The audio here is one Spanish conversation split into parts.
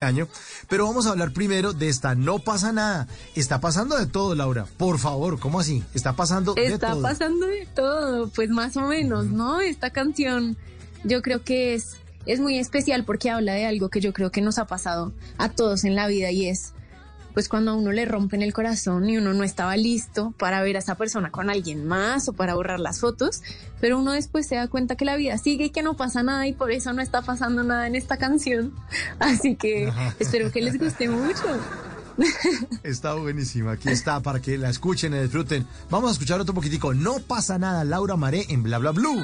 año. Pero vamos a hablar primero de esta No pasa nada. Está pasando de todo, Laura. Por favor, ¿cómo así? Está pasando de Está todo. pasando de todo, pues más o menos, ¿no? Esta canción yo creo que es, es muy especial porque habla de algo que yo creo que nos ha pasado a todos en la vida y es pues cuando a uno le rompen el corazón y uno no estaba listo para ver a esa persona con alguien más o para borrar las fotos, pero uno después se da cuenta que la vida sigue y que no pasa nada y por eso no está pasando nada en esta canción. Así que espero que les guste mucho. Está buenísima. Aquí está para que la escuchen y disfruten. Vamos a escuchar otro poquitico. No pasa nada, Laura Maré en Bla Bla Blue.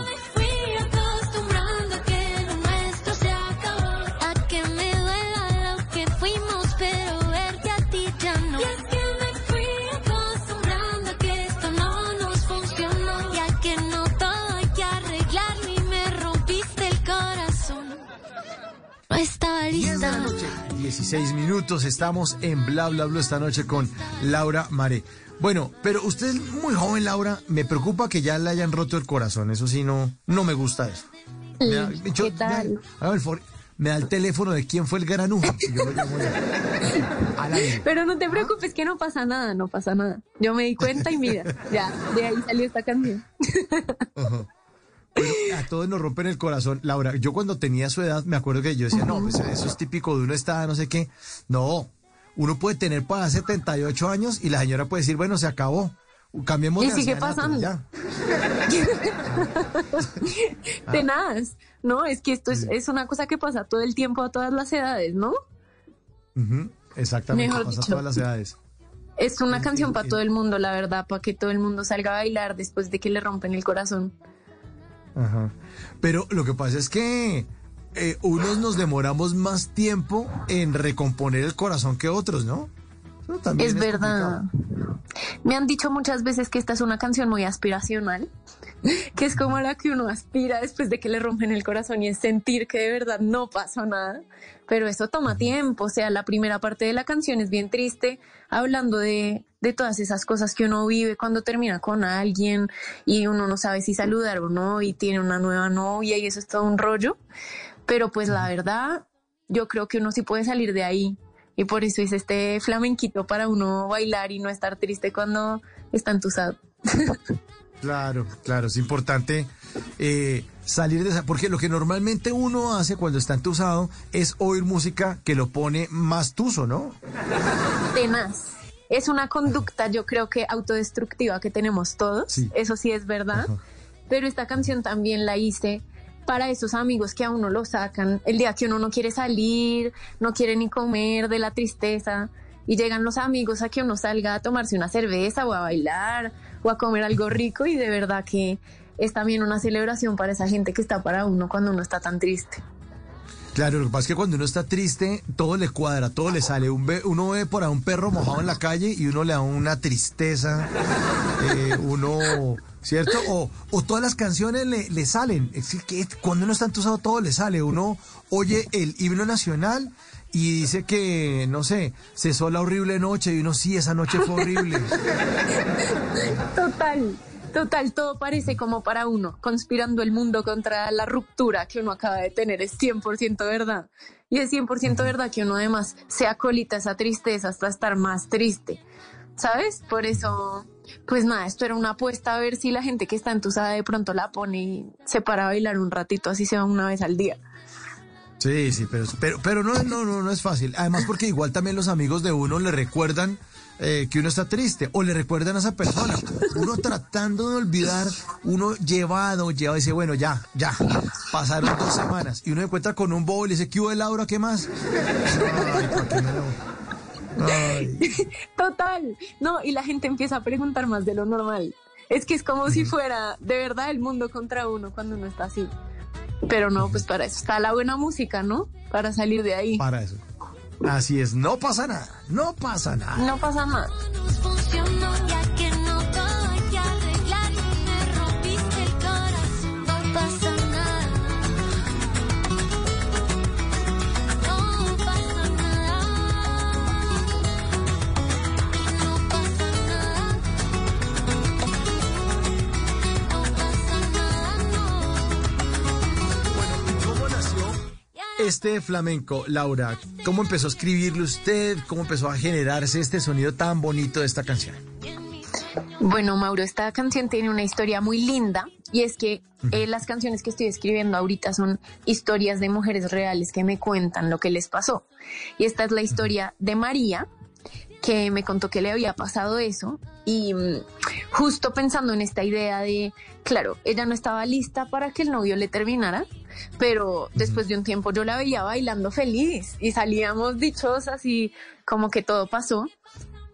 16 minutos. Estamos en Bla Bla Blue esta noche con Laura Maré. Bueno, pero usted es muy joven, Laura. Me preocupa que ya le hayan roto el corazón. Eso sí, no, no me gusta eso. Me da- yo- ¿Qué tal? me- da el teléfono de quién fue el granujo. y yo lo llamo. Pero no te preocupes que no pasa nada, no pasa nada. Yo me di cuenta y mira, ya, de ahí salió esta canción. Pero a todos nos rompen el corazón. Laura, yo cuando tenía su edad, me acuerdo que yo decía, no, pues eso es típico de uno está, no sé qué. No, uno puede tener para 78 años y la señora puede decir, bueno, se acabó. Cambiemos Y de sigue ancianato, pasando. ya. Ah. Tenaz, ¿no? Es que esto es, es una cosa que pasa todo el tiempo a todas las edades, ¿no? Exactamente, Mejor pasa a dicho. todas las edades. Es una canción para todo el mundo, la verdad, para que todo el mundo salga a bailar después de que le rompen el corazón. Ajá. Pero lo que pasa es que eh, unos nos demoramos más tiempo en recomponer el corazón que otros, ¿no? Es verdad. complicado. Me han dicho muchas veces que esta es una canción muy aspiracional, que es como la que uno aspira después de que le rompen el corazón y es sentir que de verdad no pasó nada. Pero eso toma tiempo, o sea, la primera parte de la canción es bien triste, hablando de, de todas esas cosas que uno vive cuando termina con alguien y uno no sabe si saludar o no y tiene una nueva novia y eso es todo un rollo. Pero pues la verdad, yo creo que uno sí puede salir de ahí. Y por eso hice este flamenquito para uno bailar y no estar triste cuando está entusado. Claro, claro, es importante eh, salir de esa, porque lo que normalmente uno hace cuando está entusado es oír música que lo pone más tuso, ¿no? Tenaz. Es una conducta, yo creo que autodestructiva que tenemos todos. Sí. Eso sí es verdad. Ajá. Pero esta canción también la hice para esos amigos que a uno lo sacan el día que uno no quiere salir, no quiere ni comer de la tristeza. Y llegan los amigos a que uno salga a tomarse una cerveza o a bailar o a comer algo rico y de verdad que es también una celebración para esa gente que está para uno cuando uno está tan triste. Claro, lo que pasa es que cuando uno está triste, todo le cuadra, todo le sale. Un ve- uno ve por ahí un perro mojado en la calle y uno le da una tristeza. eh, uno, ¿cierto? O, o todas las canciones le, le salen. Es que cuando uno está entusado, todo le sale. Uno oye el himno nacional y dice que, no sé, cesó la horrible noche y uno, sí, esa noche fue horrible. Total, total, todo parece como para uno, conspirando el mundo contra la ruptura que uno acaba de tener, es 100% verdad. Y es 100% verdad que uno además se acolita esa tristeza hasta estar más triste, ¿sabes? Por eso, pues nada, esto era una apuesta a ver si la gente que está entusada de pronto la pone y se para a bailar un ratito, así se va una vez al día. Sí, sí, pero, pero, pero no, no, no, no es fácil. Además, porque igual también los amigos de uno le recuerdan eh, que uno está triste o le recuerdan a esa persona. Uno tratando de olvidar, uno llevado, llevado, dice, bueno, ya, ya, pasaron dos semanas. Y uno se encuentra con un bobo y le dice, ¿qué hubo de Laura? ¿Qué más? Ay, ¿pa' qué me lo- Ay. Total, no, y la gente empieza a preguntar más de lo normal. Es que es como si fuera de verdad el mundo contra uno cuando uno está así. Pero no, pues para eso está la buena música, ¿no? Para salir de ahí. Para eso. Así es, no pasa nada, no pasa nada. No pasa nada. Este flamenco, Laura, ¿cómo empezó a escribirle usted? ¿Cómo empezó a generarse este sonido tan bonito de esta canción? Bueno, Mauro, esta canción tiene una historia muy linda y es que eh, las canciones que estoy escribiendo ahorita son historias de mujeres reales que me cuentan lo que les pasó. Y esta es la historia de María, que me contó que le había pasado eso y mm, justo pensando en esta idea de, claro, ella no estaba lista para que el novio le terminara, pero después de un tiempo yo la veía bailando feliz y salíamos dichosas y como que todo pasó.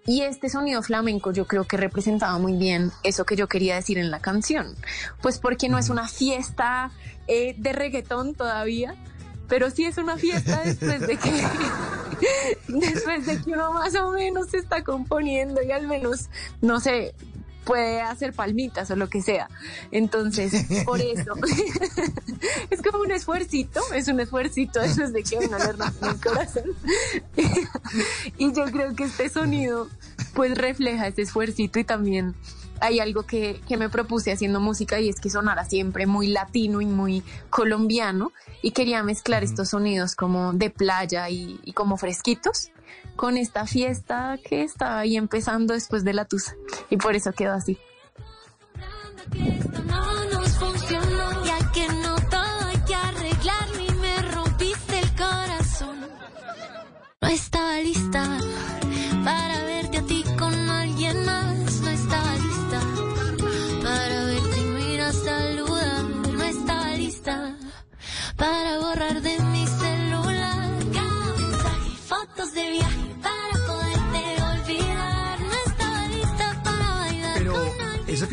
Y este sonido flamenco yo creo que representaba muy bien eso que yo quería decir en la canción. Pues porque no es una fiesta eh, de reggaetón todavía, pero sí es una fiesta después de que después de que uno más o menos se está componiendo y al menos, no sé, puede hacer palmitas o lo que sea. Entonces, por eso, es como un esfuercito, es un esfuercito después de que uno le rompe el corazón. y yo creo que este sonido, pues refleja ese esfuercito y también hay algo que, que, me propuse haciendo música y es que sonara siempre muy latino y muy colombiano y quería mezclar estos sonidos como de playa y, y, como fresquitos con esta fiesta que estaba ahí empezando después de la tusa y por eso quedó así.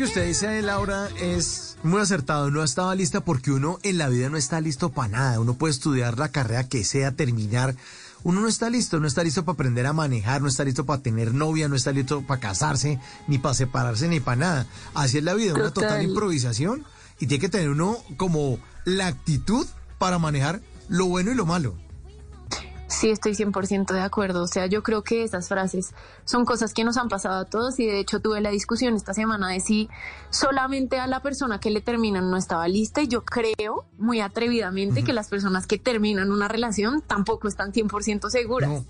Usted dice, Laura, es muy acertado. No estaba lista porque uno en la vida no está listo para nada. Uno puede estudiar la carrera que sea, terminar. Uno no está listo, no está listo para aprender a manejar, no está listo para tener novia, no está listo para casarse, ni para separarse, ni para nada. Así es la vida, una total Total. improvisación y tiene que tener uno como la actitud para manejar lo bueno y lo malo. Sí, estoy 100% de acuerdo. O sea, yo creo que esas frases son cosas que nos han pasado a todos y de hecho tuve la discusión esta semana de si solamente a la persona que le terminan no estaba lista y yo creo muy atrevidamente que las personas que terminan una relación tampoco están 100% seguras.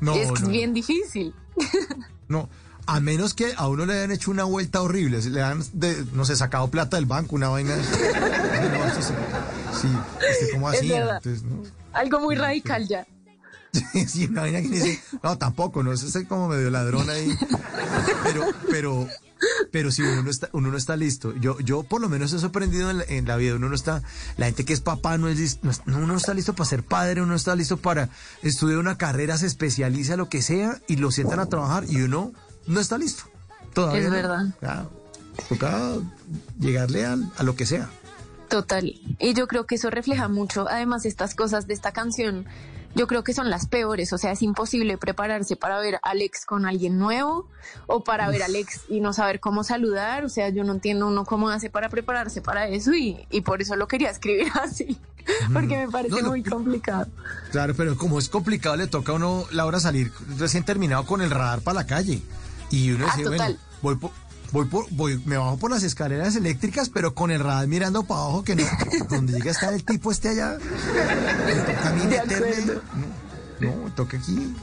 No, es no. bien difícil. No, a menos que a uno le hayan hecho una vuelta horrible, le han, de, no sé, sacado plata del banco, una vaina. No, esto sí, este, ¿cómo Es así? verdad. Entonces, ¿no? Algo muy radical ya. sí, una vaina que dice, no, tampoco, no, es como medio ladrón ahí. Pero, pero, pero si uno no está, uno no está listo. Yo, yo por lo menos he sorprendido en la, en la vida. Uno no está, la gente que es papá no es listo, no uno no está listo para ser padre, uno no está listo para estudiar una carrera, se especializa lo que sea y lo sientan a trabajar y uno no está listo. Todavía. Es verdad. Ya, toca llegarle al- a lo que sea. Total. Y yo creo que eso refleja mucho, además, estas cosas de esta canción. Yo creo que son las peores, o sea, es imposible prepararse para ver a Alex con alguien nuevo o para ver a Alex y no saber cómo saludar, o sea, yo no entiendo uno cómo hace para prepararse para eso y, y por eso lo quería escribir así, porque me parece No, no, muy complicado. Claro, pero como es complicado, le toca a uno, Laura, salir recién terminado con el radar para la calle. Y uno Ah, dice, total. bueno, voy por, voy por, voy, me bajo por las escaleras eléctricas, pero con el radar mirando para abajo, que no, donde llega a estar el tipo este allá. No, no, toca aquí.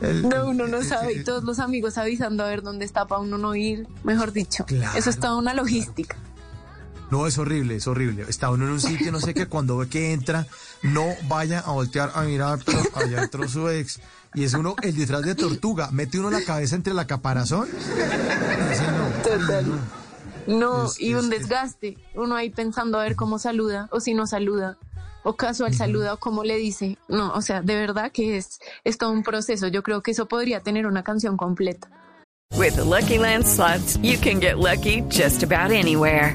el- No, uno no sabe, y todos los amigos avisando a ver dónde está para uno no ir, mejor dicho. Claro, eso es toda una logística. No, es horrible, es horrible. Está uno en un sitio, no sé qué, cuando ve que entra, no vaya a voltear a mirar, pero allá entró su ex. Y es uno el disfraz de tortuga. Mete uno la cabeza entre la caparazón. y Total. No, Es- y un es- es- desgaste. Uno ahí pensando a ver cómo saluda o si no saluda. O casual saluda o cómo le dice. No, o sea, de verdad que es, es todo un proceso. Yo creo que eso podría tener una canción completa. With the Lucky Land slots, you can get lucky just about anywhere.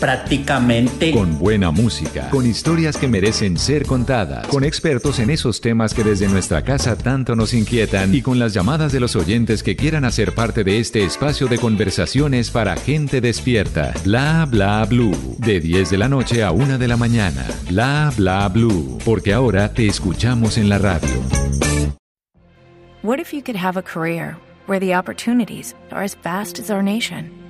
prácticamente. Con buena música, con historias que merecen ser contadas, con expertos en esos temas que desde nuestra casa tanto nos inquietan y con las llamadas de los oyentes que quieran hacer parte de este espacio de conversaciones para gente despierta. Bla bla blue. De 10 de la noche a 1 de la mañana. Bla bla blue. Porque ahora te escuchamos en la radio. What if you could have a career where the opportunities are as vast as our nation?